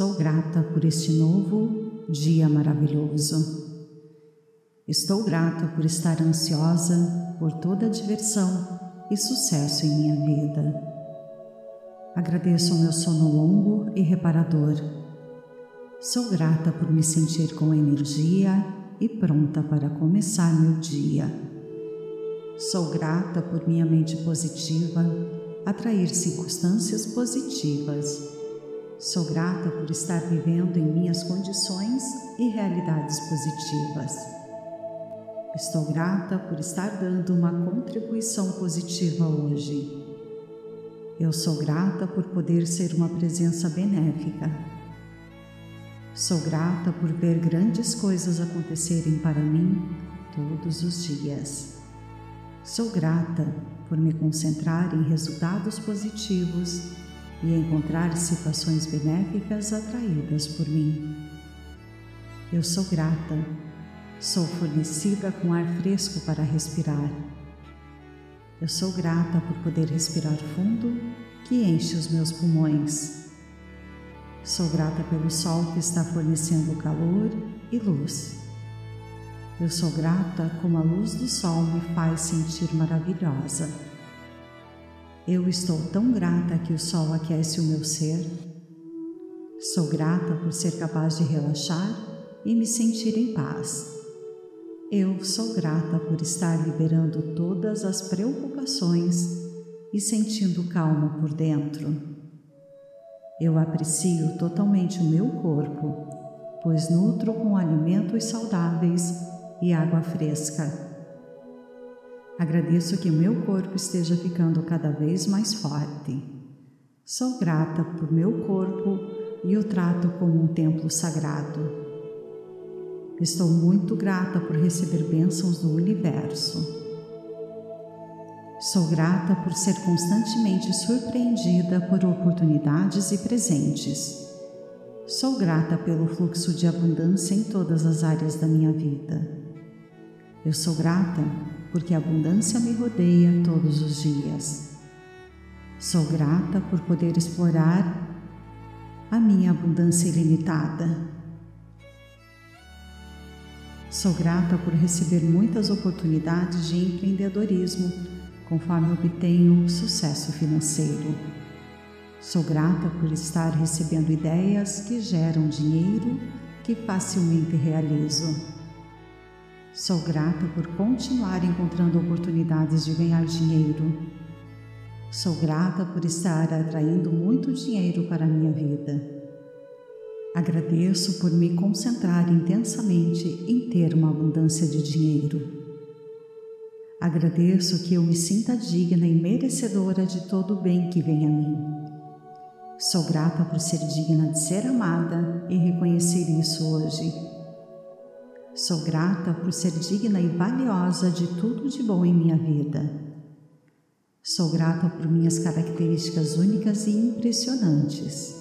Sou grata por este novo dia maravilhoso. Estou grata por estar ansiosa por toda a diversão e sucesso em minha vida. Agradeço o meu sono longo e reparador. Sou grata por me sentir com energia e pronta para começar meu dia. Sou grata por minha mente positiva atrair circunstâncias positivas. Sou grata por estar vivendo em minhas condições e realidades positivas. Estou grata por estar dando uma contribuição positiva hoje. Eu sou grata por poder ser uma presença benéfica. Sou grata por ver grandes coisas acontecerem para mim todos os dias. Sou grata por me concentrar em resultados positivos e encontrar situações benéficas atraídas por mim. Eu sou grata, sou fornecida com ar fresco para respirar. Eu sou grata por poder respirar fundo que enche os meus pulmões. Sou grata pelo sol que está fornecendo calor e luz. Eu sou grata como a luz do sol me faz sentir maravilhosa. Eu estou tão grata que o sol aquece o meu ser. Sou grata por ser capaz de relaxar e me sentir em paz. Eu sou grata por estar liberando todas as preocupações e sentindo calma por dentro. Eu aprecio totalmente o meu corpo, pois nutro com alimentos saudáveis e água fresca. Agradeço que o meu corpo esteja ficando cada vez mais forte. Sou grata por meu corpo e o trato como um templo sagrado. Estou muito grata por receber bênçãos do universo. Sou grata por ser constantemente surpreendida por oportunidades e presentes. Sou grata pelo fluxo de abundância em todas as áreas da minha vida. Eu sou grata porque a abundância me rodeia todos os dias. Sou grata por poder explorar a minha abundância ilimitada. Sou grata por receber muitas oportunidades de empreendedorismo conforme obtenho sucesso financeiro. Sou grata por estar recebendo ideias que geram dinheiro que facilmente realizo. Sou grata por continuar encontrando oportunidades de ganhar dinheiro. Sou grata por estar atraindo muito dinheiro para a minha vida. Agradeço por me concentrar intensamente em ter uma abundância de dinheiro. Agradeço que eu me sinta digna e merecedora de todo o bem que vem a mim. Sou grata por ser digna de ser amada e reconhecer isso hoje. Sou grata por ser digna e valiosa de tudo de bom em minha vida. Sou grata por minhas características únicas e impressionantes.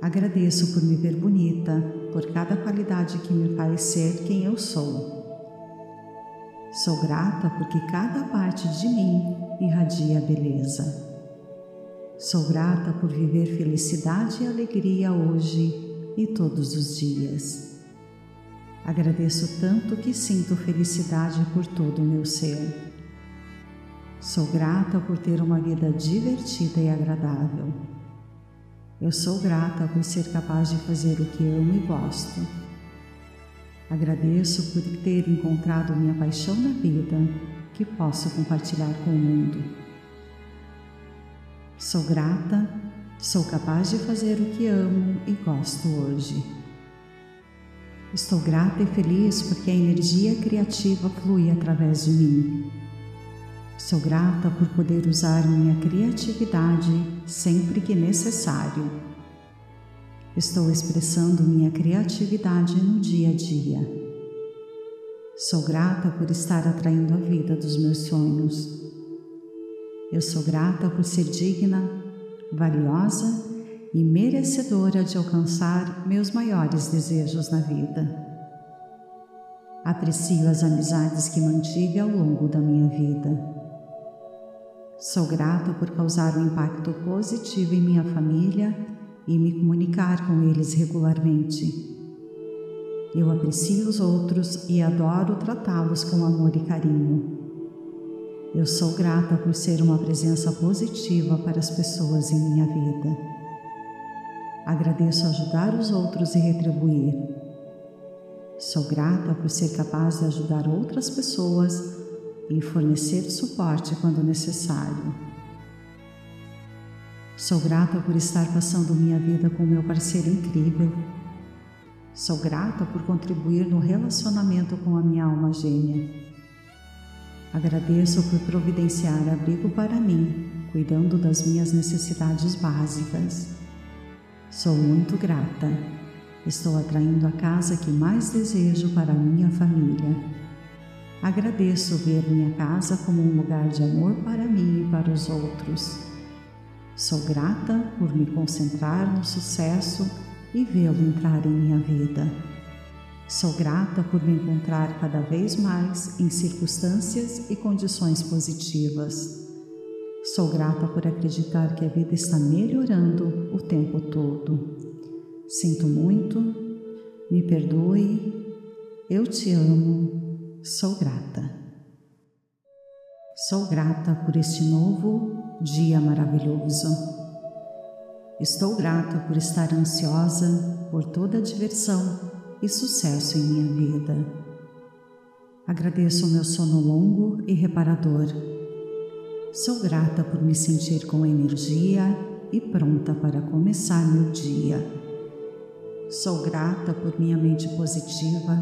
Agradeço por me ver bonita, por cada qualidade que me faz ser quem eu sou. Sou grata porque cada parte de mim irradia beleza. Sou grata por viver felicidade e alegria hoje e todos os dias. Agradeço tanto que sinto felicidade por todo o meu ser. Sou grata por ter uma vida divertida e agradável. Eu sou grata por ser capaz de fazer o que amo e gosto. Agradeço por ter encontrado minha paixão na vida que posso compartilhar com o mundo. Sou grata, sou capaz de fazer o que amo e gosto hoje. Estou grata e feliz porque a energia criativa flui através de mim. Sou grata por poder usar minha criatividade sempre que necessário. Estou expressando minha criatividade no dia a dia. Sou grata por estar atraindo a vida dos meus sonhos. Eu sou grata por ser digna, valiosa e merecedora de alcançar meus maiores desejos na vida. Aprecio as amizades que mantive ao longo da minha vida. Sou grata por causar um impacto positivo em minha família e me comunicar com eles regularmente. Eu aprecio os outros e adoro tratá-los com amor e carinho. Eu sou grata por ser uma presença positiva para as pessoas em minha vida. Agradeço ajudar os outros e retribuir. Sou grata por ser capaz de ajudar outras pessoas e fornecer suporte quando necessário. Sou grata por estar passando minha vida com meu parceiro incrível. Sou grata por contribuir no relacionamento com a minha alma gêmea. Agradeço por providenciar abrigo para mim, cuidando das minhas necessidades básicas. Sou muito grata. Estou atraindo a casa que mais desejo para minha família. Agradeço ver minha casa como um lugar de amor para mim e para os outros. Sou grata por me concentrar no sucesso e vê-lo entrar em minha vida. Sou grata por me encontrar cada vez mais em circunstâncias e condições positivas. Sou grata por acreditar que a vida está melhorando o tempo todo. Sinto muito, me perdoe, eu te amo, sou grata. Sou grata por este novo dia maravilhoso. Estou grata por estar ansiosa por toda a diversão e sucesso em minha vida. Agradeço o meu sono longo e reparador. Sou grata por me sentir com energia e pronta para começar meu dia. Sou grata por minha mente positiva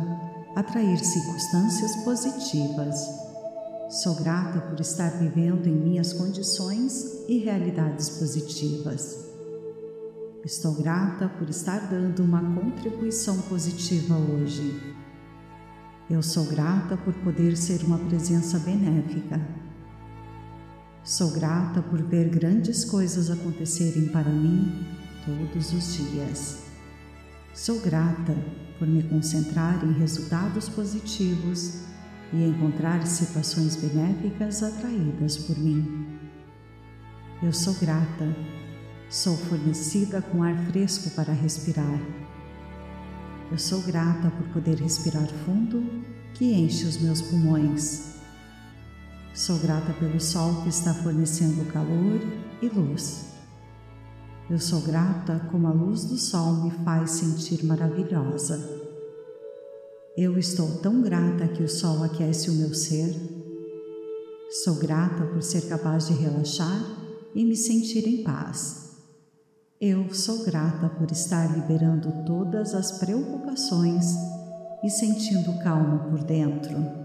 atrair circunstâncias positivas Sou grata por estar vivendo em minhas condições e realidades positivas. Estou grata por estar dando uma contribuição positiva hoje. Eu sou grata por poder ser uma presença benéfica. Sou grata por ver grandes coisas acontecerem para mim todos os dias. Sou grata por me concentrar em resultados positivos e encontrar situações benéficas atraídas por mim. Eu sou grata, sou fornecida com ar fresco para respirar. Eu sou grata por poder respirar fundo que enche os meus pulmões. Sou grata pelo sol que está fornecendo calor e luz. Eu sou grata como a luz do sol me faz sentir maravilhosa. Eu estou tão grata que o sol aquece o meu ser. Sou grata por ser capaz de relaxar e me sentir em paz. Eu sou grata por estar liberando todas as preocupações e sentindo calma por dentro.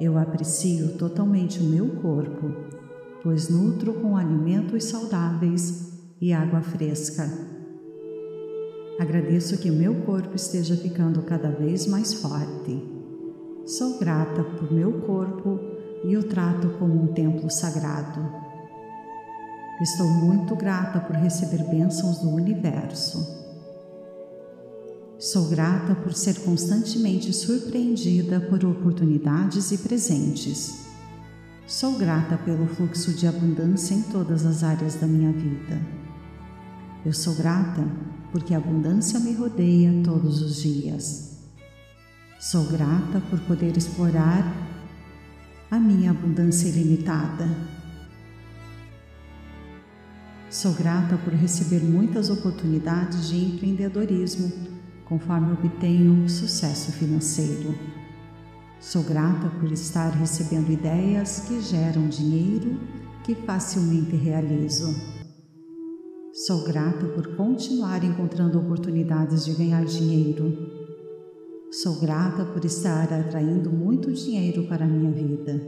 Eu aprecio totalmente o meu corpo, pois nutro com alimentos saudáveis e água fresca. Agradeço que o meu corpo esteja ficando cada vez mais forte. Sou grata por meu corpo e o trato como um templo sagrado. Estou muito grata por receber bênçãos do universo. Sou grata por ser constantemente surpreendida por oportunidades e presentes. Sou grata pelo fluxo de abundância em todas as áreas da minha vida. Eu sou grata porque a abundância me rodeia todos os dias. Sou grata por poder explorar a minha abundância ilimitada. Sou grata por receber muitas oportunidades de empreendedorismo conforme obtenho sucesso financeiro. Sou grata por estar recebendo ideias que geram dinheiro que facilmente realizo. Sou grata por continuar encontrando oportunidades de ganhar dinheiro. Sou grata por estar atraindo muito dinheiro para a minha vida.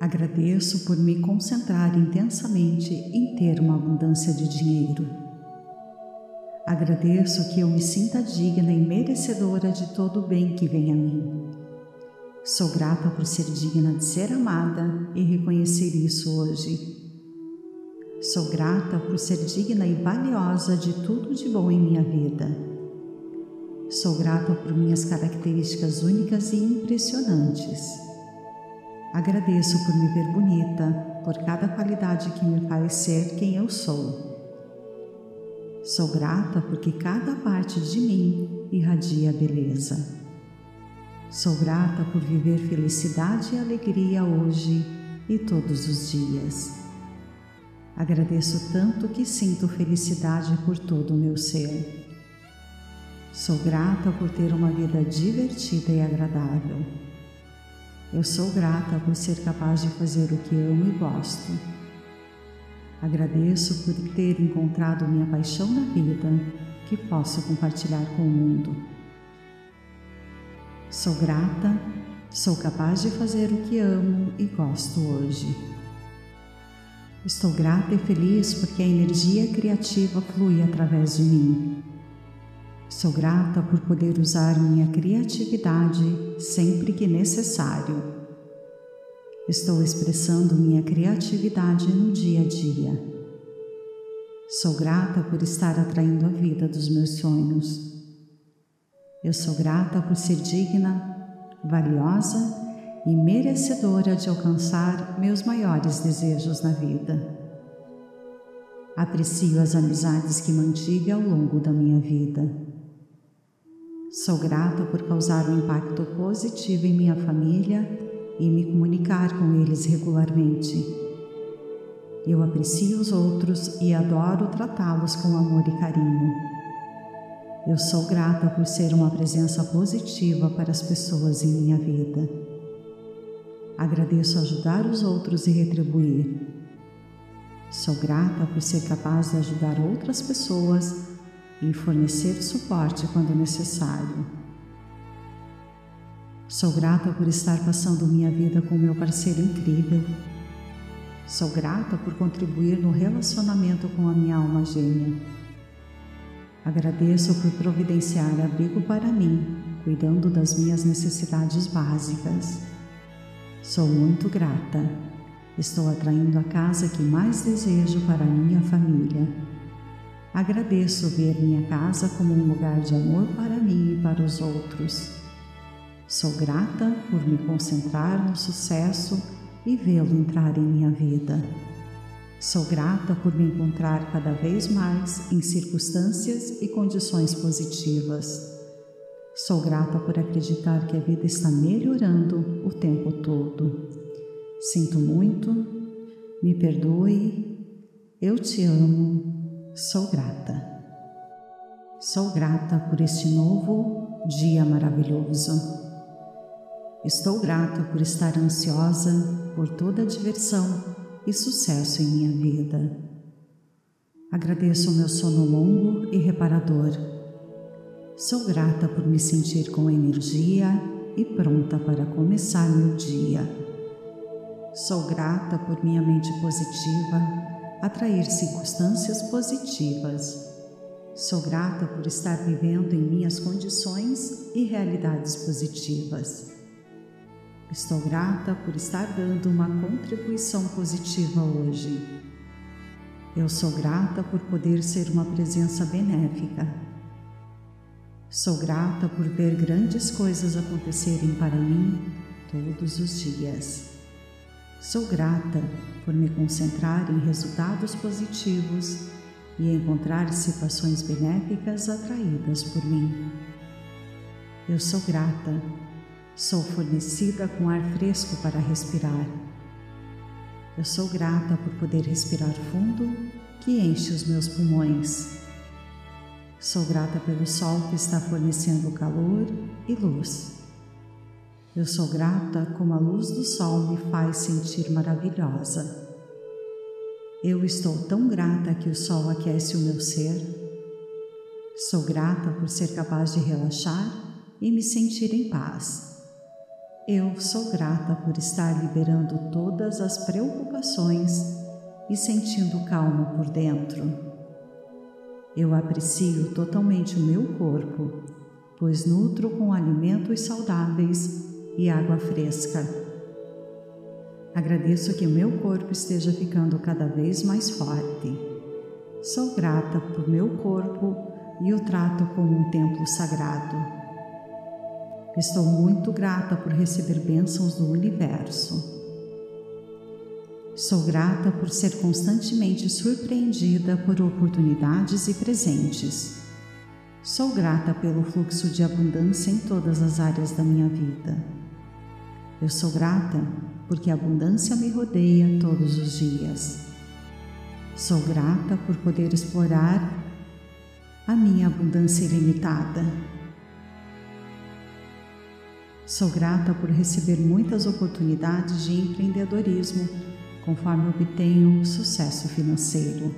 Agradeço por me concentrar intensamente em ter uma abundância de dinheiro. Agradeço que eu me sinta digna e merecedora de todo o bem que vem a mim. Sou grata por ser digna de ser amada e reconhecer isso hoje. Sou grata por ser digna e valiosa de tudo de bom em minha vida. Sou grata por minhas características únicas e impressionantes. Agradeço por me ver bonita, por cada qualidade que me faz ser quem eu sou. Sou grata porque cada parte de mim irradia beleza. Sou grata por viver felicidade e alegria hoje e todos os dias. Agradeço tanto que sinto felicidade por todo o meu ser. Sou grata por ter uma vida divertida e agradável. Eu sou grata por ser capaz de fazer o que amo e gosto. Agradeço por ter encontrado minha paixão na vida, que posso compartilhar com o mundo. Sou grata, sou capaz de fazer o que amo e gosto hoje. Estou grata e feliz porque a energia criativa flui através de mim. Sou grata por poder usar minha criatividade sempre que necessário Estou expressando minha criatividade no dia a dia. Sou grata por estar atraindo a vida dos meus sonhos. Eu sou grata por ser digna, valiosa e merecedora de alcançar meus maiores desejos na vida. Aprecio as amizades que mantive ao longo da minha vida. Sou grata por causar um impacto positivo em minha família e me comunicar com eles regularmente. Eu aprecio os outros e adoro tratá-los com amor e carinho. Eu sou grata por ser uma presença positiva para as pessoas em minha vida. Agradeço ajudar os outros e retribuir. Sou grata por ser capaz de ajudar outras pessoas e fornecer suporte quando necessário. Sou grata por estar passando minha vida com meu parceiro incrível. Sou grata por contribuir no relacionamento com a minha alma gêmea. Agradeço por providenciar abrigo para mim, cuidando das minhas necessidades básicas. Sou muito grata. Estou atraindo a casa que mais desejo para minha família. Agradeço ver minha casa como um lugar de amor para mim e para os outros. Sou grata por me concentrar no sucesso e vê-lo entrar em minha vida. Sou grata por me encontrar cada vez mais em circunstâncias e condições positivas. Sou grata por acreditar que a vida está melhorando o tempo todo. Sinto muito, me perdoe, eu te amo, sou grata. Sou grata por este novo dia maravilhoso. Estou grata por estar ansiosa por toda a diversão e sucesso em minha vida. Agradeço o meu sono longo e reparador. Sou grata por me sentir com energia e pronta para começar meu dia. Sou grata por minha mente positiva atrair circunstâncias positivas. Sou grata por estar vivendo em minhas condições e realidades positivas. Estou grata por estar dando uma contribuição positiva hoje. Eu sou grata por poder ser uma presença benéfica. Sou grata por ver grandes coisas acontecerem para mim todos os dias. Sou grata por me concentrar em resultados positivos e encontrar situações benéficas atraídas por mim. Eu sou grata Sou fornecida com ar fresco para respirar. Eu sou grata por poder respirar fundo, que enche os meus pulmões. Sou grata pelo sol que está fornecendo calor e luz. Eu sou grata como a luz do sol me faz sentir maravilhosa. Eu estou tão grata que o sol aquece o meu ser. Sou grata por ser capaz de relaxar e me sentir em paz. Eu sou grata por estar liberando todas as preocupações e sentindo calma por dentro. Eu aprecio totalmente o meu corpo, pois nutro com alimentos saudáveis e água fresca. Agradeço que o meu corpo esteja ficando cada vez mais forte. Sou grata por meu corpo e o trato como um templo sagrado. Estou muito grata por receber bênçãos do universo. Sou grata por ser constantemente surpreendida por oportunidades e presentes. Sou grata pelo fluxo de abundância em todas as áreas da minha vida. Eu sou grata porque a abundância me rodeia todos os dias. Sou grata por poder explorar a minha abundância ilimitada. Sou grata por receber muitas oportunidades de empreendedorismo conforme obtenho sucesso financeiro.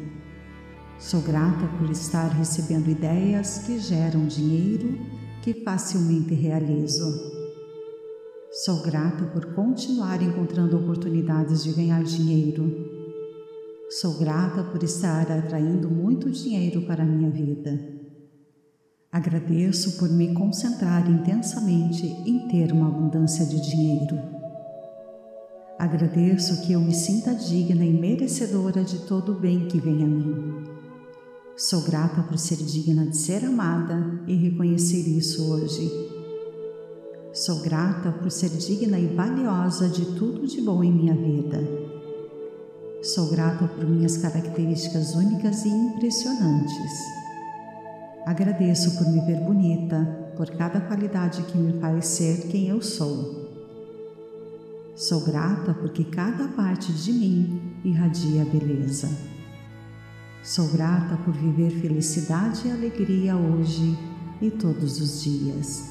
Sou grata por estar recebendo ideias que geram dinheiro que facilmente realizo. Sou grata por continuar encontrando oportunidades de ganhar dinheiro. Sou grata por estar atraindo muito dinheiro para a minha vida. Agradeço por me concentrar intensamente em ter uma abundância de dinheiro. Agradeço que eu me sinta digna e merecedora de todo o bem que vem a mim. Sou grata por ser digna de ser amada e reconhecer isso hoje. Sou grata por ser digna e valiosa de tudo de bom em minha vida. Sou grata por minhas características únicas e impressionantes. Agradeço por me ver bonita, por cada qualidade que me faz ser quem eu sou. Sou grata porque cada parte de mim irradia beleza. Sou grata por viver felicidade e alegria hoje e todos os dias.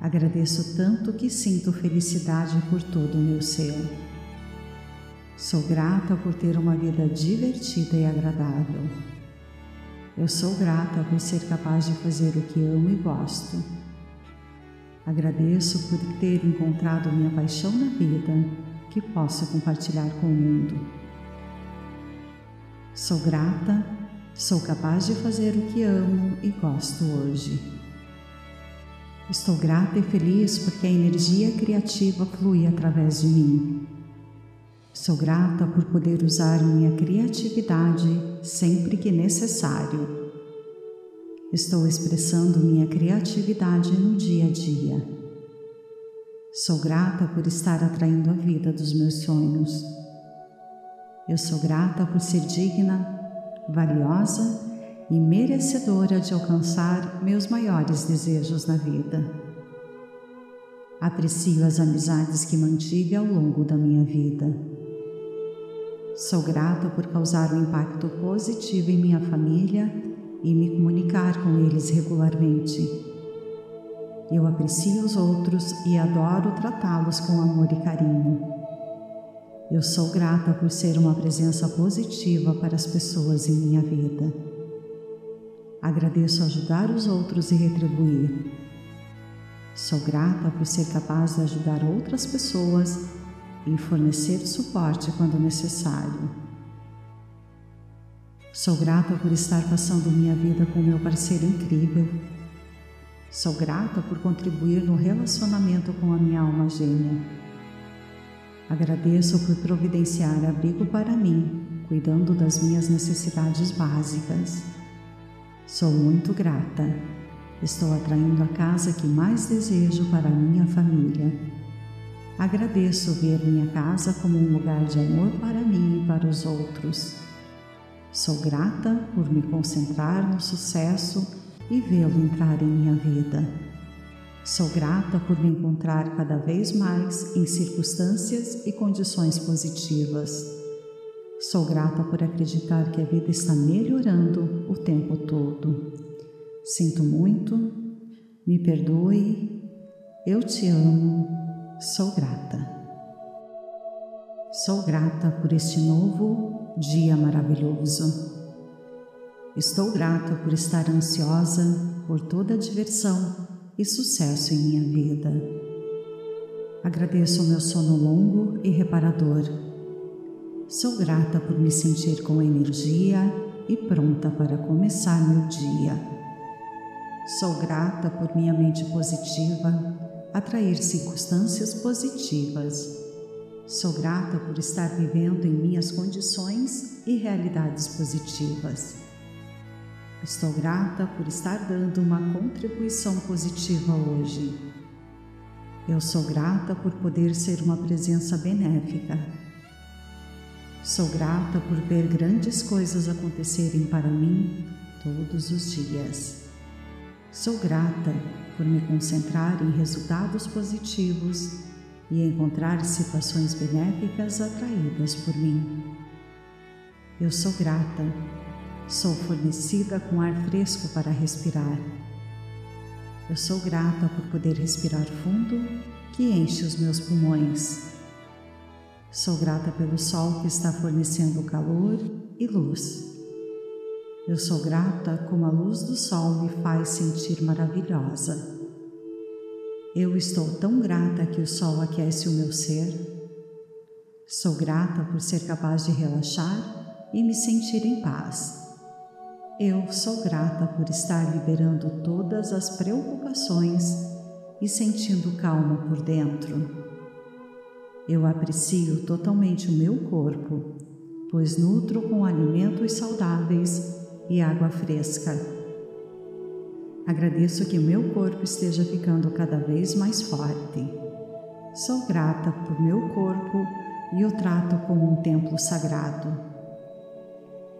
Agradeço tanto que sinto felicidade por todo o meu ser. Sou grata por ter uma vida divertida e agradável. Eu sou grata por ser capaz de fazer o que amo e gosto Agradeço por ter encontrado minha paixão na vida que posso compartilhar com o mundo. Sou grata, sou capaz de fazer o que amo e gosto hoje. Estou grata e feliz porque a energia criativa flui através de mim. Sou grata por poder usar minha criatividade sempre que necessário Estou expressando minha criatividade no dia a dia. Sou grata por estar atraindo a vida dos meus sonhos. Eu sou grata por ser digna, valiosa e merecedora de alcançar meus maiores desejos na vida. Aprecio as amizades que mantive ao longo da minha vida. Sou grata por causar um impacto positivo em minha família e me comunicar com eles regularmente. Eu aprecio os outros e adoro tratá-los com amor e carinho. Eu sou grata por ser uma presença positiva para as pessoas em minha vida. Agradeço ajudar os outros e retribuir. Sou grata por ser capaz de ajudar outras pessoas e fornecer suporte quando necessário. Sou grata por estar passando minha vida com meu parceiro incrível. Sou grata por contribuir no relacionamento com a minha alma gêmea. Agradeço por providenciar abrigo para mim, cuidando das minhas necessidades básicas. Sou muito grata. Estou atraindo a casa que mais desejo para a minha família. Agradeço ver minha casa como um lugar de amor para mim e para os outros. Sou grata por me concentrar no sucesso e vê-lo entrar em minha vida. Sou grata por me encontrar cada vez mais em circunstâncias e condições positivas. Sou grata por acreditar que a vida está melhorando o tempo todo. Sinto muito, me perdoe, eu te amo, sou grata. Sou grata por este novo dia maravilhoso. Estou grata por estar ansiosa por toda a diversão e sucesso em minha vida. Agradeço o meu sono longo e reparador. Sou grata por me sentir com energia e pronta para começar meu dia. Sou grata por minha mente positiva atrair circunstâncias positivas Sou grata por estar vivendo em minhas condições e realidades positivas. Estou grata por estar dando uma contribuição positiva hoje. Eu sou grata por poder ser uma presença benéfica. Sou grata por ver grandes coisas acontecerem para mim todos os dias. Sou grata por me concentrar em resultados positivos e encontrar situações benéficas atraídas por mim. Eu sou grata, sou fornecida com ar fresco para respirar. Eu sou grata por poder respirar fundo, que enche os meus pulmões. Sou grata pelo sol que está fornecendo calor e luz. Eu sou grata como a luz do sol me faz sentir maravilhosa. Eu estou tão grata que o sol aquece o meu ser. Sou grata por ser capaz de relaxar e me sentir em paz. Eu sou grata por estar liberando todas as preocupações e sentindo calma por dentro. Eu aprecio totalmente o meu corpo, pois nutro com alimentos saudáveis e água fresca. Agradeço que o meu corpo esteja ficando cada vez mais forte. Sou grata por meu corpo e o trato como um templo sagrado.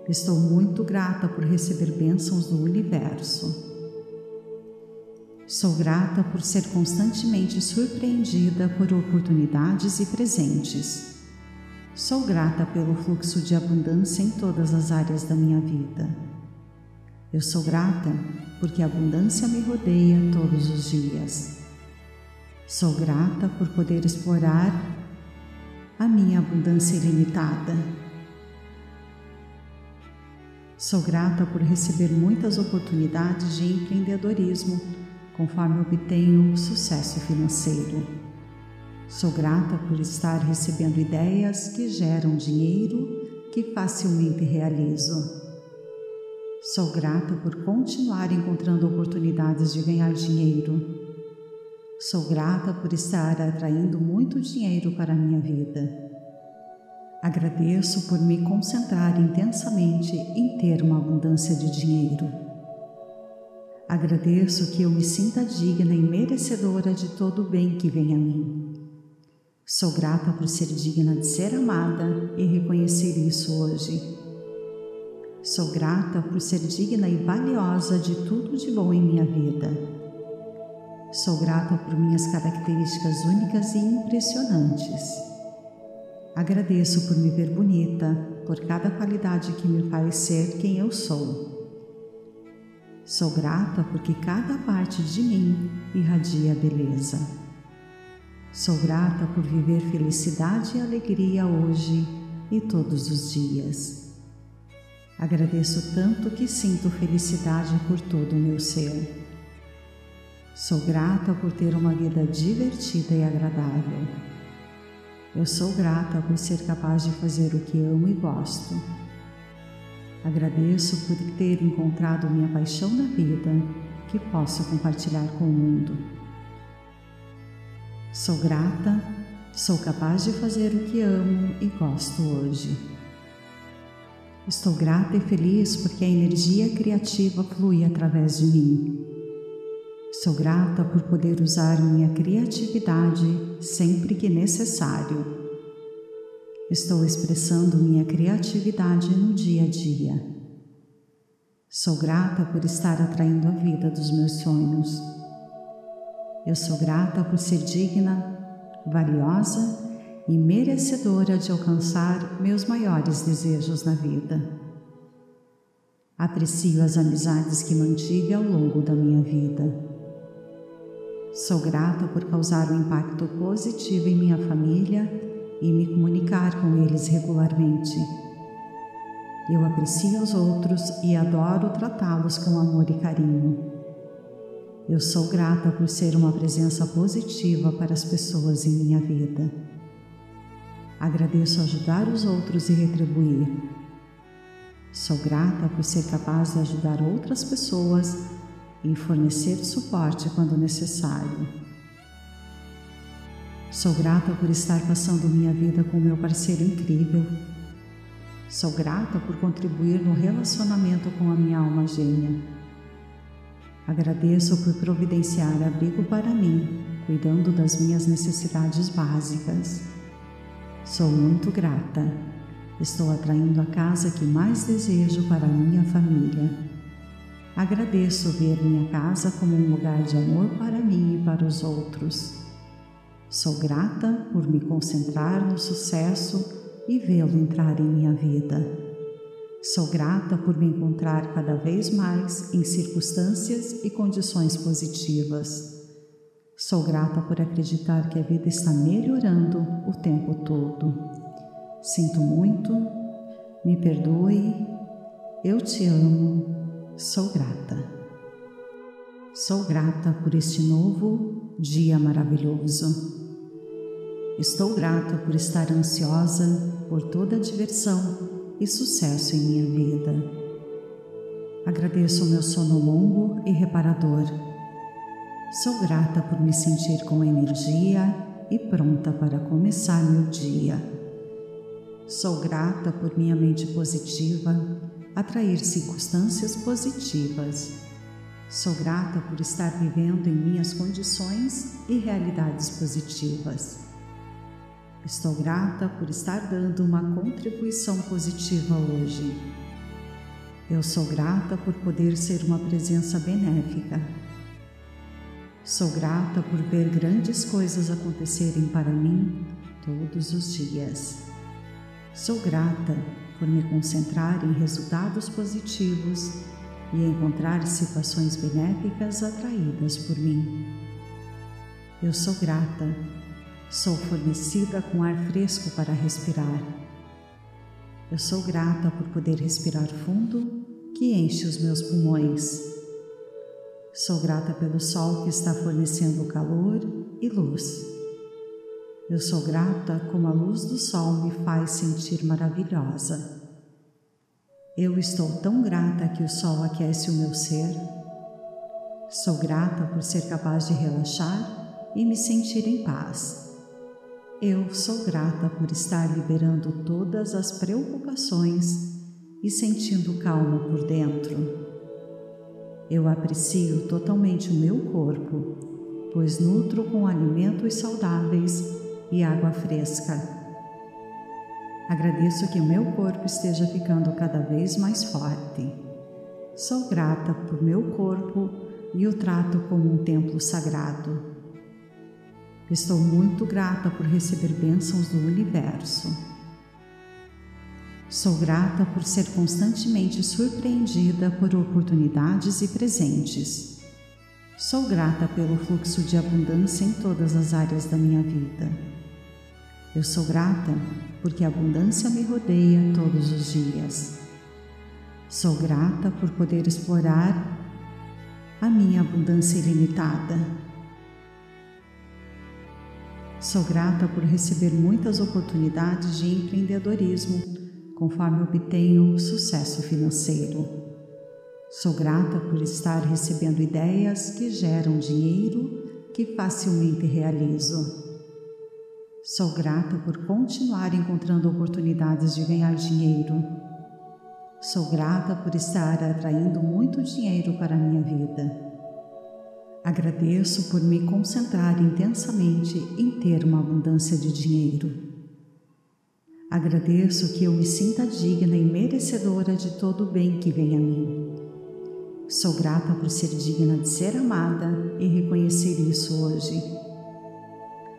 Estou muito grata por receber bênçãos do universo. Sou grata por ser constantemente surpreendida por oportunidades e presentes. Sou grata pelo fluxo de abundância em todas as áreas da minha vida. Eu sou grata porque a abundância me rodeia todos os dias. Sou grata por poder explorar a minha abundância ilimitada. Sou grata por receber muitas oportunidades de empreendedorismo conforme obtenho sucesso financeiro. Sou grata por estar recebendo ideias que geram dinheiro que facilmente realizo. Sou grata por continuar encontrando oportunidades de ganhar dinheiro. Sou grata por estar atraindo muito dinheiro para a minha vida. Agradeço por me concentrar intensamente em ter uma abundância de dinheiro. Agradeço que eu me sinta digna e merecedora de todo o bem que vem a mim. Sou grata por ser digna de ser amada e reconhecer isso hoje. Sou grata por ser digna e valiosa de tudo de bom em minha vida. Sou grata por minhas características únicas e impressionantes. Agradeço por me ver bonita, por cada qualidade que me faz ser quem eu sou. Sou grata porque cada parte de mim irradia beleza. Sou grata por viver felicidade e alegria hoje e todos os dias. Agradeço tanto que sinto felicidade por todo o meu ser. Sou grata por ter uma vida divertida e agradável. Eu sou grata por ser capaz de fazer o que amo e gosto. Agradeço por ter encontrado minha paixão na vida que posso compartilhar com o mundo. Sou grata, sou capaz de fazer o que amo e gosto hoje. Estou grata e feliz porque a energia criativa flui através de mim. Sou grata por poder usar minha criatividade sempre que necessário. Estou expressando minha criatividade no dia a dia. Sou grata por estar atraindo a vida dos meus sonhos. Eu sou grata por ser digna, valiosa e merecedora de alcançar meus maiores desejos na vida. Aprecio as amizades que mantive ao longo da minha vida. Sou grata por causar um impacto positivo em minha família e me comunicar com eles regularmente. Eu aprecio os outros e adoro tratá-los com amor e carinho. Eu sou grata por ser uma presença positiva para as pessoas em minha vida. Agradeço ajudar os outros e retribuir. Sou grata por ser capaz de ajudar outras pessoas e fornecer suporte quando necessário. Sou grata por estar passando minha vida com meu parceiro incrível. Sou grata por contribuir no relacionamento com a minha alma gêmea. Agradeço por providenciar abrigo para mim, cuidando das minhas necessidades básicas. Sou muito grata. Estou atraindo a casa que mais desejo para minha família. Agradeço ver minha casa como um lugar de amor para mim e para os outros. Sou grata por me concentrar no sucesso e vê-lo entrar em minha vida. Sou grata por me encontrar cada vez mais em circunstâncias e condições positivas. Sou grata por acreditar que a vida está melhorando o tempo todo. Sinto muito, me perdoe, eu te amo, sou grata. Sou grata por este novo dia maravilhoso. Estou grata por estar ansiosa por toda a diversão e sucesso em minha vida. Agradeço o meu sono longo e reparador. Sou grata por me sentir com energia e pronta para começar meu dia. Sou grata por minha mente positiva atrair circunstâncias positivas. Sou grata por estar vivendo em minhas condições e realidades positivas. Estou grata por estar dando uma contribuição positiva hoje. Eu sou grata por poder ser uma presença benéfica. Sou grata por ver grandes coisas acontecerem para mim todos os dias. Sou grata por me concentrar em resultados positivos e encontrar situações benéficas atraídas por mim. Eu sou grata Sou fornecida com ar fresco para respirar. Eu sou grata por poder respirar fundo, que enche os meus pulmões. Sou grata pelo sol que está fornecendo calor e luz. Eu sou grata como a luz do sol me faz sentir maravilhosa. Eu estou tão grata que o sol aquece o meu ser. Sou grata por ser capaz de relaxar e me sentir em paz. Eu sou grata por estar liberando todas as preocupações e sentindo calma por dentro. Eu aprecio totalmente o meu corpo, pois nutro com alimentos saudáveis e água fresca. Agradeço que o meu corpo esteja ficando cada vez mais forte. Sou grata por meu corpo e o trato como um templo sagrado. Estou muito grata por receber bênçãos do universo. Sou grata por ser constantemente surpreendida por oportunidades e presentes. Sou grata pelo fluxo de abundância em todas as áreas da minha vida. Eu sou grata porque a abundância me rodeia todos os dias. Sou grata por poder explorar a minha abundância ilimitada Sou grata por receber muitas oportunidades de empreendedorismo conforme obtenho sucesso financeiro. Sou grata por estar recebendo ideias que geram dinheiro que facilmente realizo. Sou grata por continuar encontrando oportunidades de ganhar dinheiro. Sou grata por estar atraindo muito dinheiro para a minha vida. Agradeço por me concentrar intensamente em ter uma abundância de dinheiro. Agradeço que eu me sinta digna e merecedora de todo o bem que vem a mim. Sou grata por ser digna de ser amada e reconhecer isso hoje.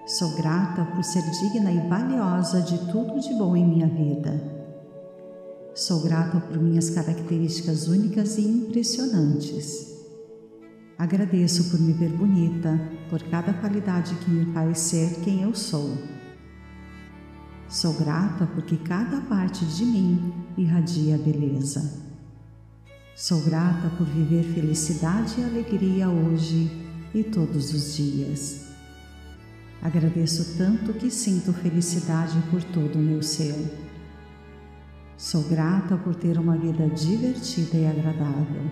Sou grata por ser digna e valiosa de tudo de bom em minha vida. Sou grata por minhas características únicas e impressionantes. Agradeço por me ver bonita, por cada qualidade que me faz ser quem eu sou. Sou grata porque cada parte de mim irradia beleza. Sou grata por viver felicidade e alegria hoje e todos os dias. Agradeço tanto que sinto felicidade por todo o meu ser. Sou grata por ter uma vida divertida e agradável.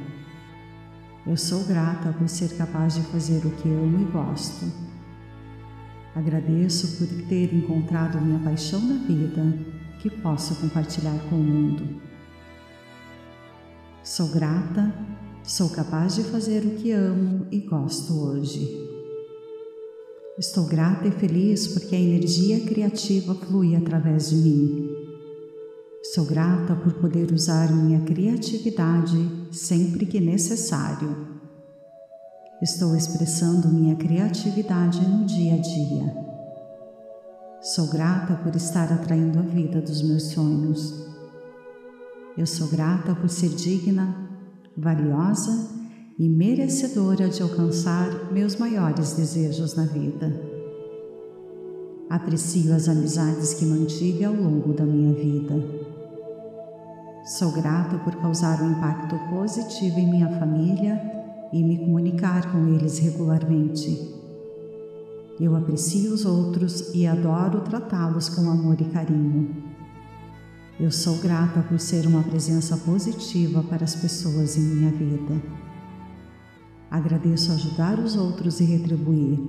Eu sou grata por ser capaz de fazer o que amo e gosto. Agradeço por ter encontrado minha paixão na vida, que posso compartilhar com o mundo. Sou grata, sou capaz de fazer o que amo e gosto hoje. Estou grata e feliz porque a energia criativa flui através de mim. Sou grata por poder usar minha criatividade sempre que necessário. Estou expressando minha criatividade no dia a dia. Sou grata por estar atraindo a vida dos meus sonhos. Eu sou grata por ser digna, valiosa e merecedora de alcançar meus maiores desejos na vida. Aprecio as amizades que mantive ao longo da minha vida. Sou grata por causar um impacto positivo em minha família e me comunicar com eles regularmente. Eu aprecio os outros e adoro tratá-los com amor e carinho. Eu sou grata por ser uma presença positiva para as pessoas em minha vida. Agradeço ajudar os outros e retribuir.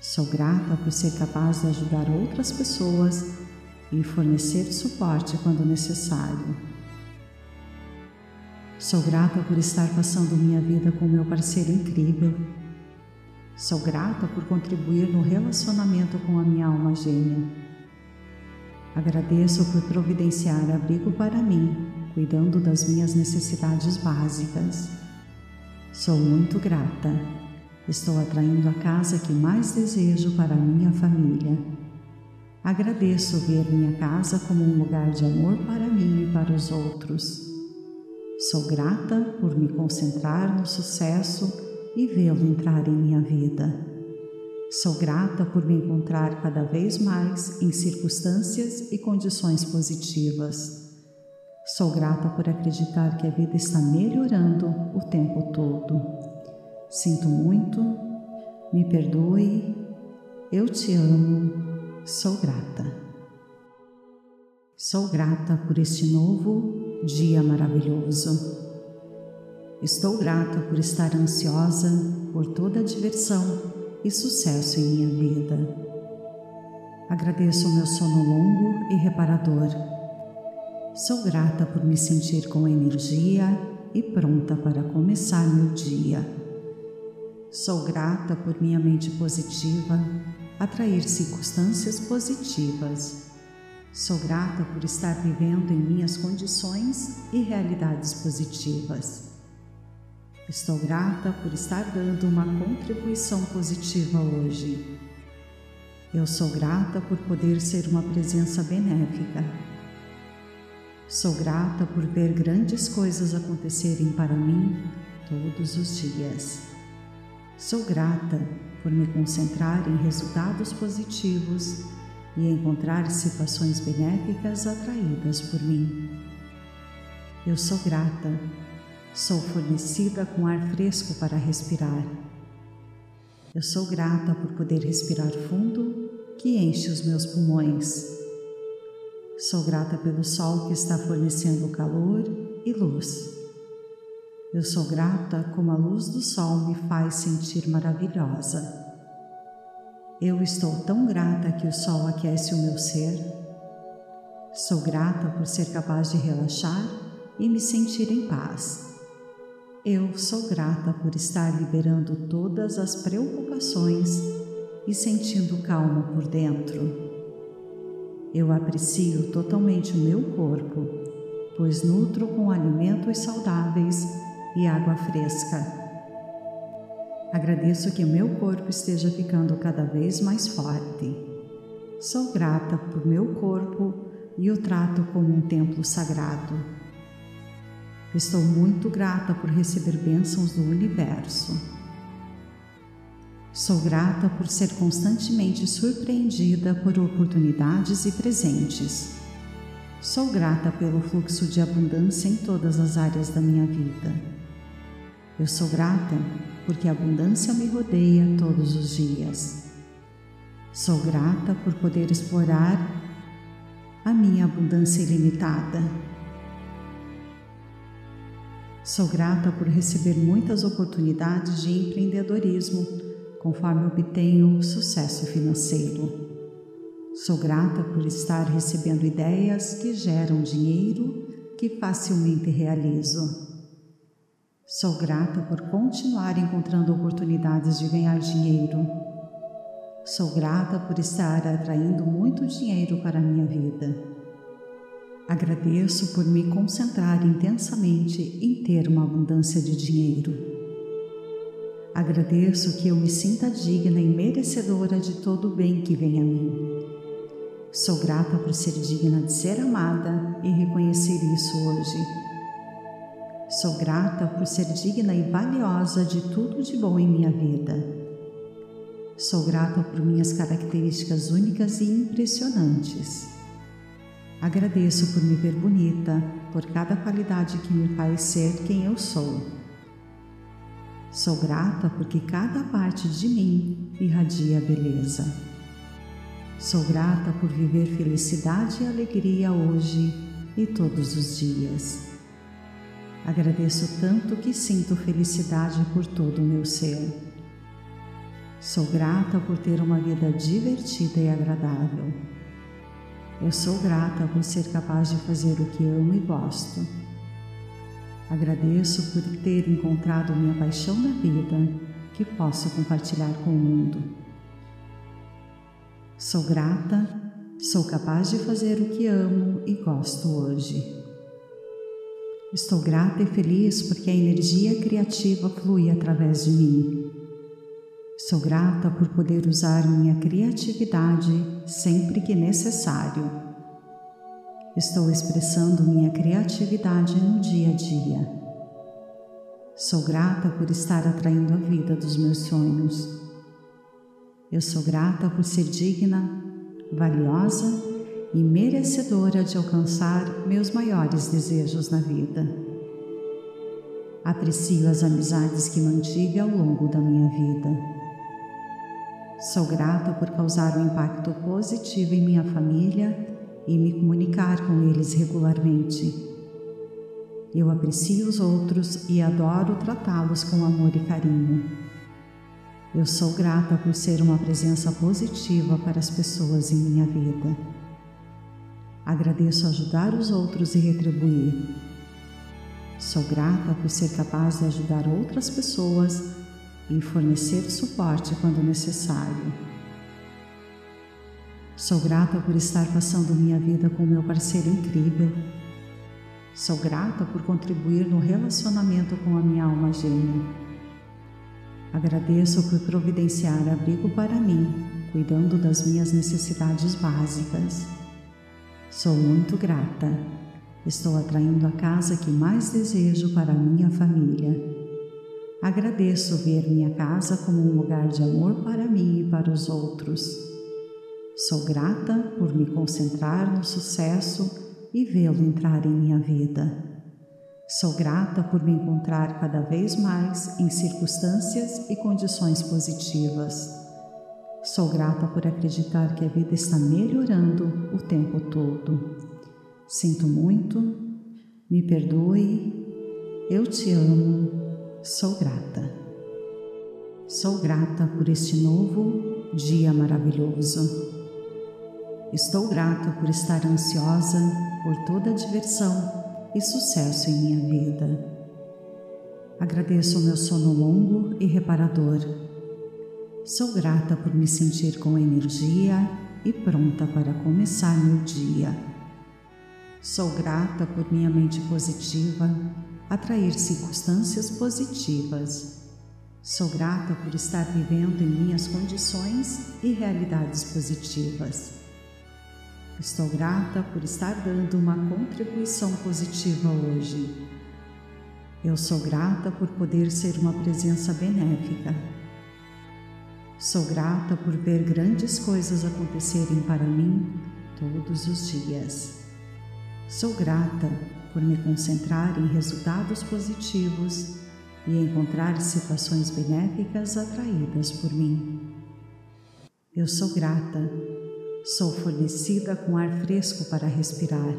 Sou grata por ser capaz de ajudar outras pessoas e fornecer suporte quando necessário. Sou grata por estar passando minha vida com meu parceiro incrível. Sou grata por contribuir no relacionamento com a minha alma gêmea. Agradeço por providenciar abrigo para mim, cuidando das minhas necessidades básicas. Sou muito grata. Estou atraindo a casa que mais desejo para minha família. Agradeço ver minha casa como um lugar de amor para mim e para os outros. Sou grata por me concentrar no sucesso e vê-lo entrar em minha vida. Sou grata por me encontrar cada vez mais em circunstâncias e condições positivas. Sou grata por acreditar que a vida está melhorando o tempo todo. Sinto muito, me perdoe, eu te amo sou grata. Sou grata por este novo dia maravilhoso. Estou grata por estar ansiosa por toda a diversão e sucesso em minha vida. Agradeço o meu sono longo e reparador. Sou grata por me sentir com energia e pronta para começar meu dia. Sou grata por minha mente positiva atrair circunstâncias positivas. Sou grata por estar vivendo em minhas condições e realidades positivas. Estou grata por estar dando uma contribuição positiva hoje. Eu sou grata por poder ser uma presença benéfica. Sou grata por ver grandes coisas acontecerem para mim todos os dias. Sou grata por me concentrar em resultados positivos e encontrar situações benéficas atraídas por mim. Eu sou grata, sou fornecida com ar fresco para respirar. Eu sou grata por poder respirar fundo que enche os meus pulmões. Sou grata pelo sol que está fornecendo calor e luz. Eu sou grata como a luz do sol me faz sentir maravilhosa. Eu estou tão grata que o sol aquece o meu ser. Sou grata por ser capaz de relaxar e me sentir em paz. Eu sou grata por estar liberando todas as preocupações e sentindo calma por dentro. Eu aprecio totalmente o meu corpo, pois nutro com alimentos saudáveis e água fresca. Agradeço que o meu corpo esteja ficando cada vez mais forte. Sou grata por meu corpo e o trato como um templo sagrado. Estou muito grata por receber bênçãos do universo. Sou grata por ser constantemente surpreendida por oportunidades e presentes. Sou grata pelo fluxo de abundância em todas as áreas da minha vida. Eu sou grata porque a abundância me rodeia todos os dias. Sou grata por poder explorar a minha abundância ilimitada. Sou grata por receber muitas oportunidades de empreendedorismo conforme obtenho sucesso financeiro. Sou grata por estar recebendo ideias que geram dinheiro que facilmente realizo. Sou grata por continuar encontrando oportunidades de ganhar dinheiro. Sou grata por estar atraindo muito dinheiro para a minha vida. Agradeço por me concentrar intensamente em ter uma abundância de dinheiro. Agradeço que eu me sinta digna e merecedora de todo o bem que vem a mim. Sou grata por ser digna de ser amada e reconhecer isso hoje. Sou grata por ser digna e valiosa de tudo de bom em minha vida. Sou grata por minhas características únicas e impressionantes. Agradeço por me ver bonita, por cada qualidade que me faz ser quem eu sou. Sou grata porque cada parte de mim irradia beleza. Sou grata por viver felicidade e alegria hoje e todos os dias. Agradeço tanto que sinto felicidade por todo o meu ser. Sou grata por ter uma vida divertida e agradável. Eu sou grata por ser capaz de fazer o que amo e gosto. Agradeço por ter encontrado minha paixão na vida, que posso compartilhar com o mundo. Sou grata, sou capaz de fazer o que amo e gosto hoje. Estou grata e feliz porque a energia criativa flui através de mim. Sou grata por poder usar minha criatividade sempre que necessário. Estou expressando minha criatividade no dia a dia. Sou grata por estar atraindo a vida dos meus sonhos. Eu sou grata por ser digna, valiosa e merecedora de alcançar meus maiores desejos na vida. Aprecio as amizades que mantive ao longo da minha vida. Sou grata por causar um impacto positivo em minha família e me comunicar com eles regularmente. Eu aprecio os outros e adoro tratá-los com amor e carinho. Eu sou grata por ser uma presença positiva para as pessoas em minha vida. Agradeço ajudar os outros e retribuir. Sou grata por ser capaz de ajudar outras pessoas e fornecer suporte quando necessário. Sou grata por estar passando minha vida com meu parceiro incrível. Sou grata por contribuir no relacionamento com a minha alma gêmea. Agradeço por providenciar abrigo para mim, cuidando das minhas necessidades básicas. Sou muito grata. Estou atraindo a casa que mais desejo para minha família. Agradeço ver minha casa como um lugar de amor para mim e para os outros. Sou grata por me concentrar no sucesso e vê-lo entrar em minha vida. Sou grata por me encontrar cada vez mais em circunstâncias e condições positivas. Sou grata por acreditar que a vida está melhorando o tempo todo. Sinto muito, me perdoe, eu te amo Sou grata. Sou grata por este novo dia maravilhoso. Estou grata por estar ansiosa por toda a diversão e sucesso em minha vida. Agradeço o meu sono longo e reparador. Sou grata por me sentir com energia e pronta para começar meu dia. Sou grata por minha mente positiva atrair circunstâncias positivas. Sou grata por estar vivendo em minhas condições e realidades positivas. Estou grata por estar dando uma contribuição positiva hoje. Eu sou grata por poder ser uma presença benéfica. Sou grata por ver grandes coisas acontecerem para mim todos os dias. Sou grata por me concentrar em resultados positivos e encontrar situações benéficas atraídas por mim. Eu sou grata, sou fornecida com ar fresco para respirar.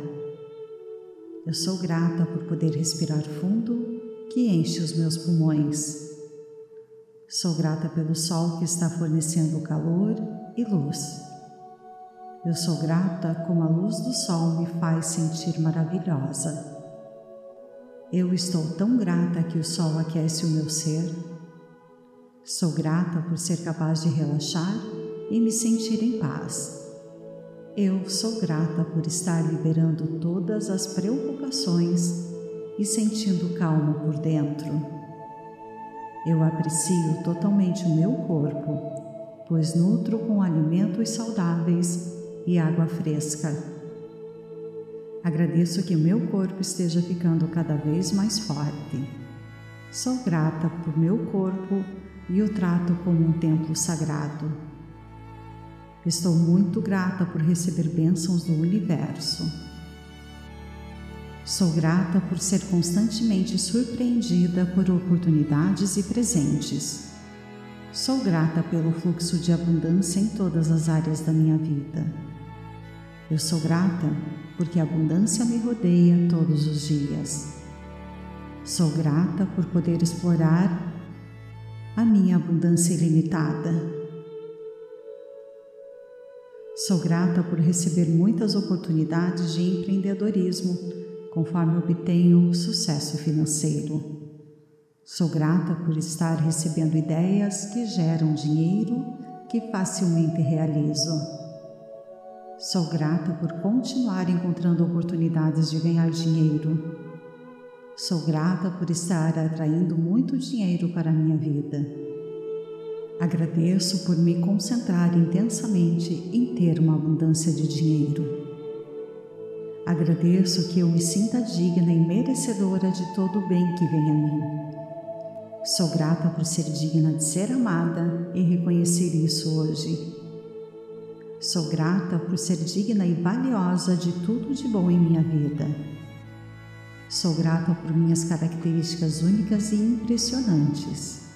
Eu sou grata por poder respirar fundo que enche os meus pulmões. Sou grata pelo sol que está fornecendo calor e luz. Eu sou grata como a luz do sol me faz sentir maravilhosa. Eu estou tão grata que o sol aquece o meu ser. Sou grata por ser capaz de relaxar e me sentir em paz. Eu sou grata por estar liberando todas as preocupações e sentindo calma por dentro. Eu aprecio totalmente o meu corpo, pois nutro com alimentos saudáveis e água fresca. Agradeço que o meu corpo esteja ficando cada vez mais forte. Sou grata por meu corpo e o trato como um templo sagrado. Estou muito grata por receber bênçãos do universo. Sou grata por ser constantemente surpreendida por oportunidades e presentes. Sou grata pelo fluxo de abundância em todas as áreas da minha vida. Eu sou grata porque a abundância me rodeia todos os dias. Sou grata por poder explorar a minha abundância ilimitada. Sou grata por receber muitas oportunidades de empreendedorismo conforme obtenho sucesso financeiro. Sou grata por estar recebendo ideias que geram dinheiro que facilmente realizo. Sou grata por continuar encontrando oportunidades de ganhar dinheiro. Sou grata por estar atraindo muito dinheiro para a minha vida. Agradeço por me concentrar intensamente em ter uma abundância de dinheiro. Agradeço que eu me sinta digna e merecedora de todo o bem que vem a mim. Sou grata por ser digna de ser amada e reconhecer isso hoje. Sou grata por ser digna e valiosa de tudo de bom em minha vida. Sou grata por minhas características únicas e impressionantes.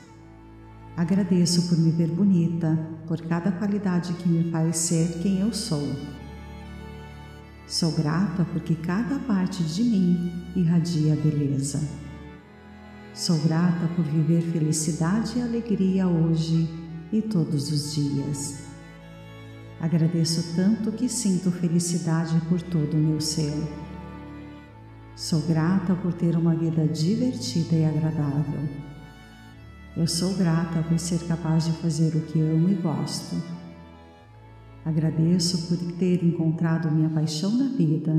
Agradeço por me ver bonita, por cada qualidade que me faz ser quem eu sou. Sou grata porque cada parte de mim irradia beleza. Sou grata por viver felicidade e alegria hoje e todos os dias. Agradeço tanto que sinto felicidade por todo o meu ser. Sou grata por ter uma vida divertida e agradável. Eu sou grata por ser capaz de fazer o que amo e gosto. Agradeço por ter encontrado minha paixão na vida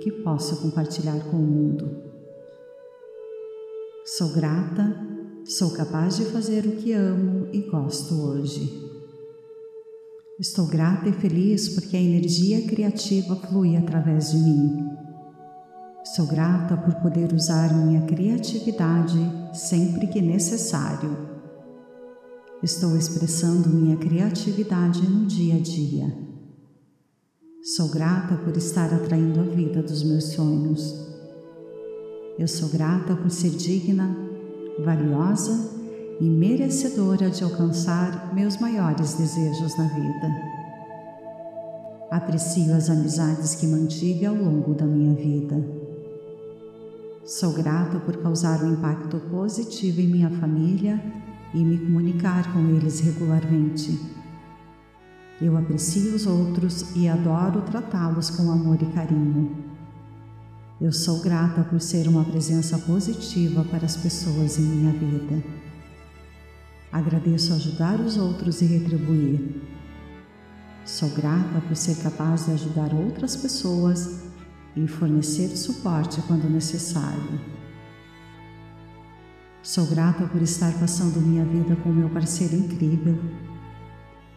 que posso compartilhar com o mundo. Sou grata, sou capaz de fazer o que amo e gosto hoje. Estou grata e feliz porque a energia criativa flui através de mim. Sou grata por poder usar minha criatividade sempre que necessário. Estou expressando minha criatividade no dia a dia. Sou grata por estar atraindo a vida dos meus sonhos. Eu sou grata por ser digna, valiosa e merecedora de alcançar meus maiores desejos na vida. Aprecio as amizades que mantive ao longo da minha vida. Sou grata por causar um impacto positivo em minha família e me comunicar com eles regularmente. Eu aprecio os outros e adoro tratá-los com amor e carinho. Eu sou grata por ser uma presença positiva para as pessoas em minha vida. Agradeço ajudar os outros e retribuir. Sou grata por ser capaz de ajudar outras pessoas e fornecer suporte quando necessário. Sou grata por estar passando minha vida com meu parceiro incrível.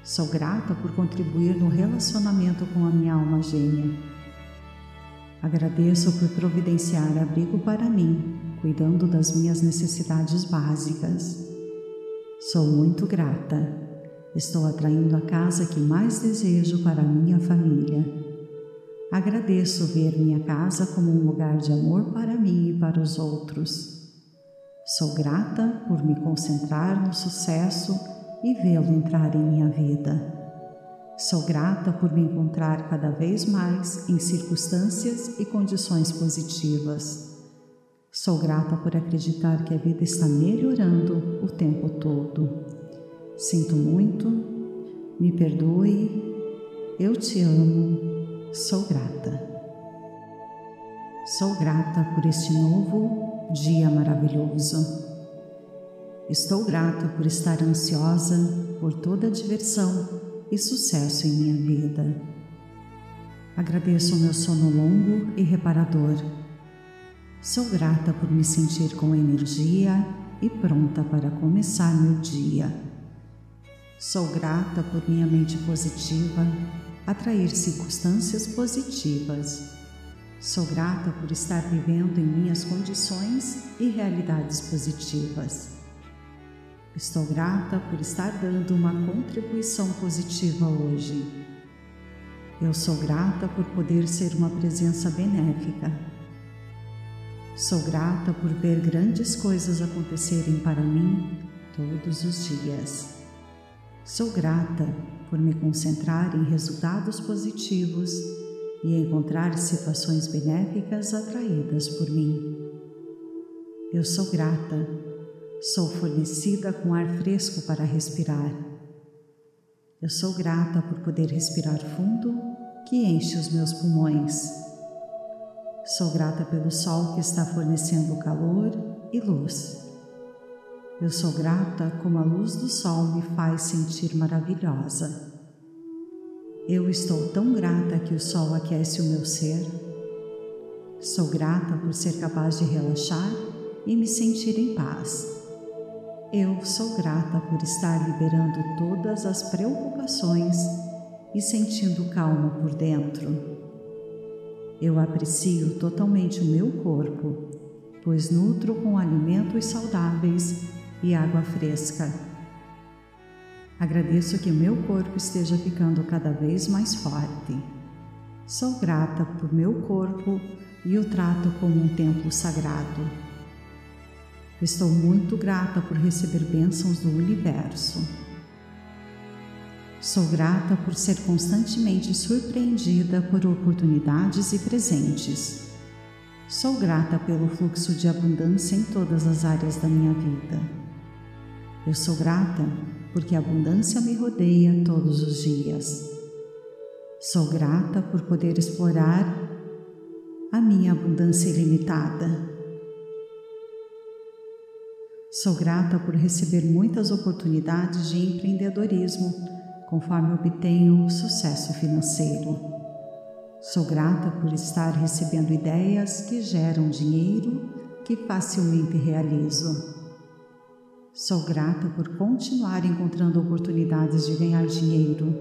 Sou grata por contribuir no relacionamento com a minha alma gêmea. Agradeço por providenciar abrigo para mim, cuidando das minhas necessidades básicas. Sou muito grata. Estou atraindo a casa que mais desejo para minha família. Agradeço ver minha casa como um lugar de amor para mim e para os outros. Sou grata por me concentrar no sucesso e vê-lo entrar em minha vida. Sou grata por me encontrar cada vez mais em circunstâncias e condições positivas. Sou grata por acreditar que a vida está melhorando o tempo todo. Sinto muito, me perdoe, eu te amo, sou grata. Sou grata por este novo dia maravilhoso. Estou grata por estar ansiosa por toda a diversão e sucesso em minha vida. Agradeço o meu sono longo e reparador. Sou grata por me sentir com energia e pronta para começar meu dia. Sou grata por minha mente positiva atrair circunstâncias positivas. Sou grata por estar vivendo em minhas condições e realidades positivas. Estou grata por estar dando uma contribuição positiva hoje. Eu sou grata por poder ser uma presença benéfica. Sou grata por ver grandes coisas acontecerem para mim todos os dias. Sou grata por me concentrar em resultados positivos e encontrar situações benéficas atraídas por mim. Eu sou grata, sou fornecida com ar fresco para respirar. Eu sou grata por poder respirar fundo, que enche os meus pulmões. Sou grata pelo sol que está fornecendo calor e luz. Eu sou grata como a luz do sol me faz sentir maravilhosa. Eu estou tão grata que o sol aquece o meu ser. Sou grata por ser capaz de relaxar e me sentir em paz. Eu sou grata por estar liberando todas as preocupações e sentindo calma por dentro. Eu aprecio totalmente o meu corpo, pois nutro com alimentos saudáveis e água fresca. Agradeço que meu corpo esteja ficando cada vez mais forte. Sou grata por meu corpo e o trato como um templo sagrado. Estou muito grata por receber bênçãos do universo. Sou grata por ser constantemente surpreendida por oportunidades e presentes. Sou grata pelo fluxo de abundância em todas as áreas da minha vida. Eu sou grata porque a abundância me rodeia todos os dias. Sou grata por poder explorar a minha abundância ilimitada. Sou grata por receber muitas oportunidades de empreendedorismo conforme obtenho sucesso financeiro. Sou grata por estar recebendo ideias que geram dinheiro que facilmente realizo. Sou grata por continuar encontrando oportunidades de ganhar dinheiro.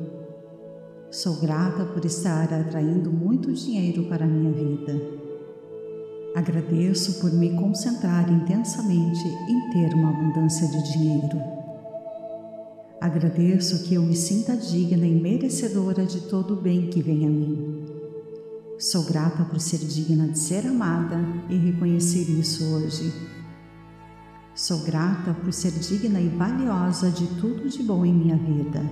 Sou grata por estar atraindo muito dinheiro para a minha vida. Agradeço por me concentrar intensamente em ter uma abundância de dinheiro. Agradeço que eu me sinta digna e merecedora de todo o bem que vem a mim. Sou grata por ser digna de ser amada e reconhecer isso hoje. Sou grata por ser digna e valiosa de tudo de bom em minha vida.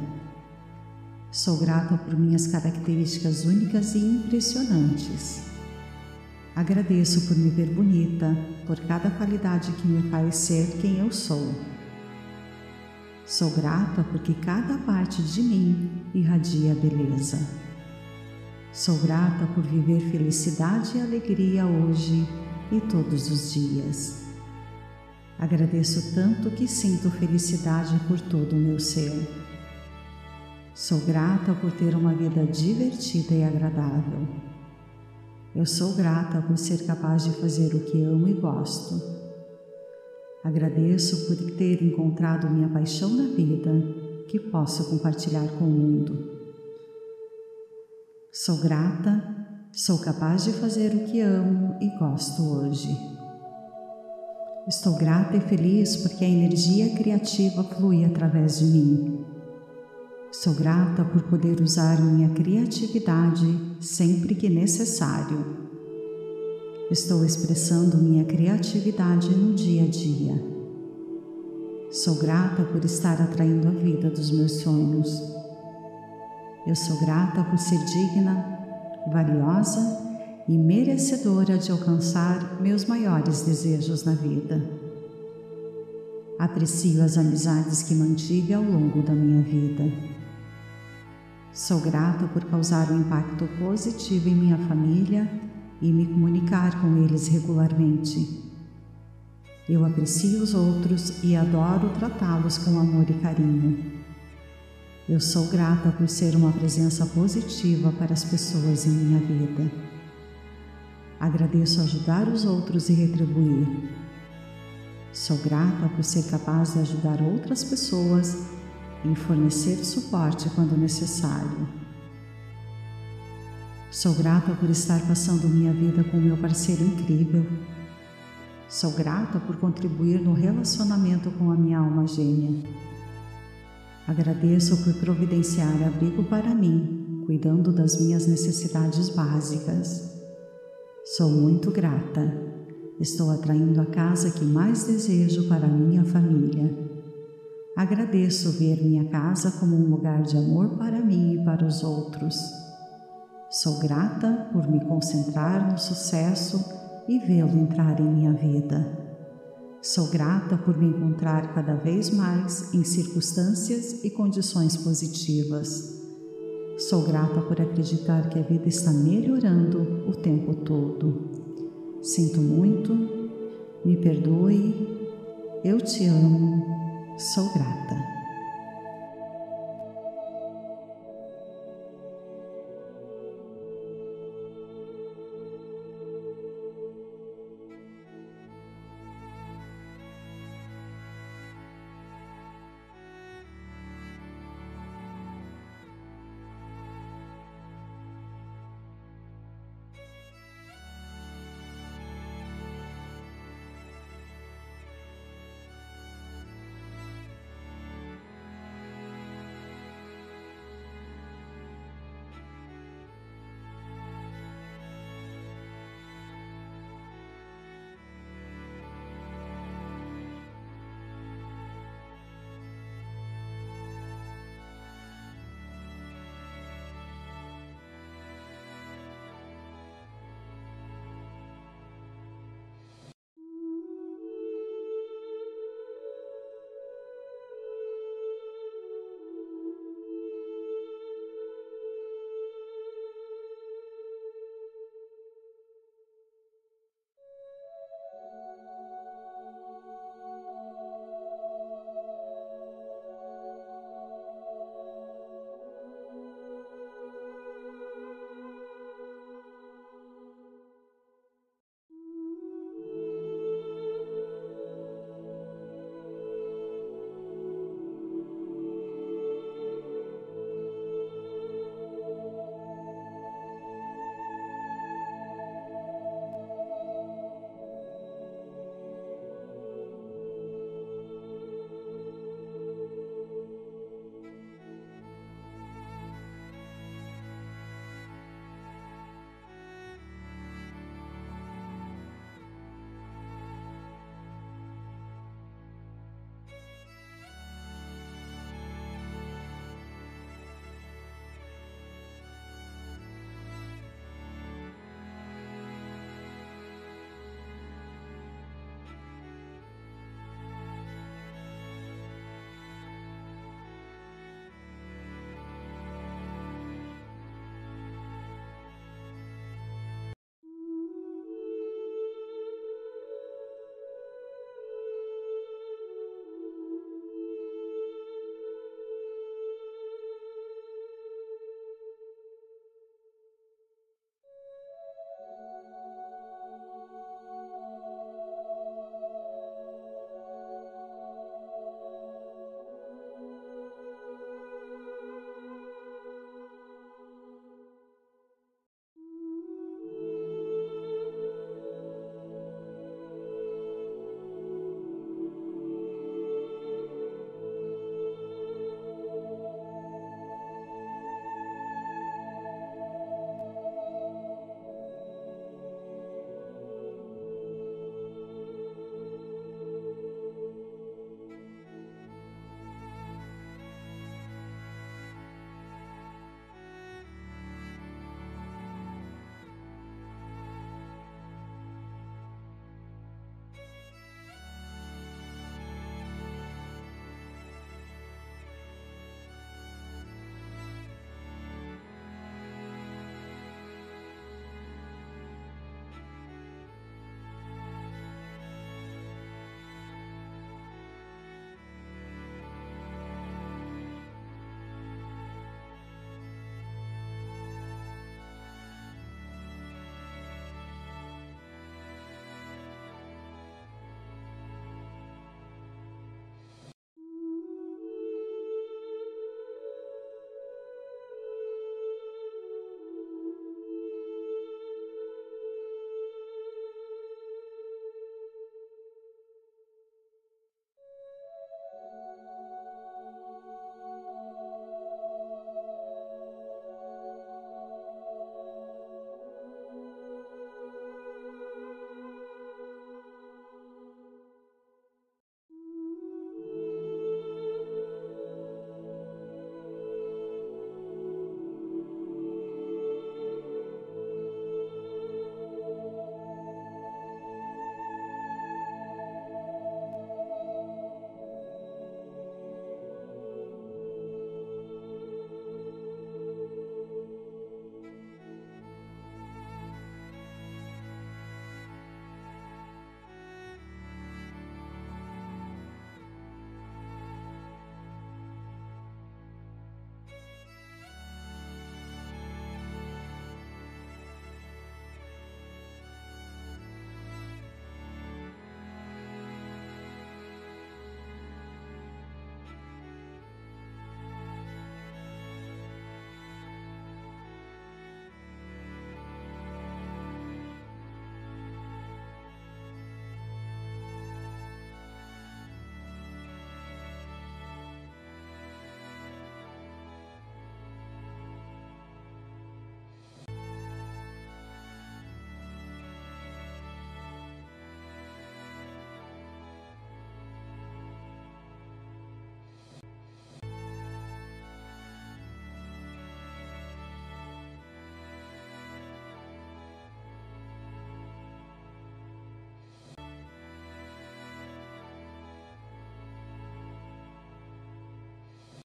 Sou grata por minhas características únicas e impressionantes. Agradeço por me ver bonita, por cada qualidade que me faz ser quem eu sou. Sou grata porque cada parte de mim irradia beleza. Sou grata por viver felicidade e alegria hoje e todos os dias. Agradeço tanto que sinto felicidade por todo o meu ser. Sou grata por ter uma vida divertida e agradável. Eu sou grata por ser capaz de fazer o que amo e gosto. Agradeço por ter encontrado minha paixão na vida que posso compartilhar com o mundo. Sou grata, sou capaz de fazer o que amo e gosto hoje. Estou grata e feliz porque a energia criativa flui através de mim. Sou grata por poder usar minha criatividade sempre que necessário. Estou expressando minha criatividade no dia a dia. Sou grata por estar atraindo a vida dos meus sonhos. Eu sou grata por ser digna, valiosa e merecedora de alcançar meus maiores desejos na vida. Aprecio as amizades que mantive ao longo da minha vida. Sou grata por causar um impacto positivo em minha família e me comunicar com eles regularmente. Eu aprecio os outros e adoro tratá-los com amor e carinho. Eu sou grata por ser uma presença positiva para as pessoas em minha vida. Agradeço ajudar os outros e retribuir. Sou grata por ser capaz de ajudar outras pessoas e fornecer suporte quando necessário. Sou grata por estar passando minha vida com meu parceiro incrível. Sou grata por contribuir no relacionamento com a minha alma gêmea. Agradeço por providenciar abrigo para mim, cuidando das minhas necessidades básicas. Sou muito grata. Estou atraindo a casa que mais desejo para minha família. Agradeço ver minha casa como um lugar de amor para mim e para os outros. Sou grata por me concentrar no sucesso e vê-lo entrar em minha vida. Sou grata por me encontrar cada vez mais em circunstâncias e condições positivas. Sou grata por acreditar que a vida está melhorando o tempo todo. Sinto muito, me perdoe, eu te amo, sou grata.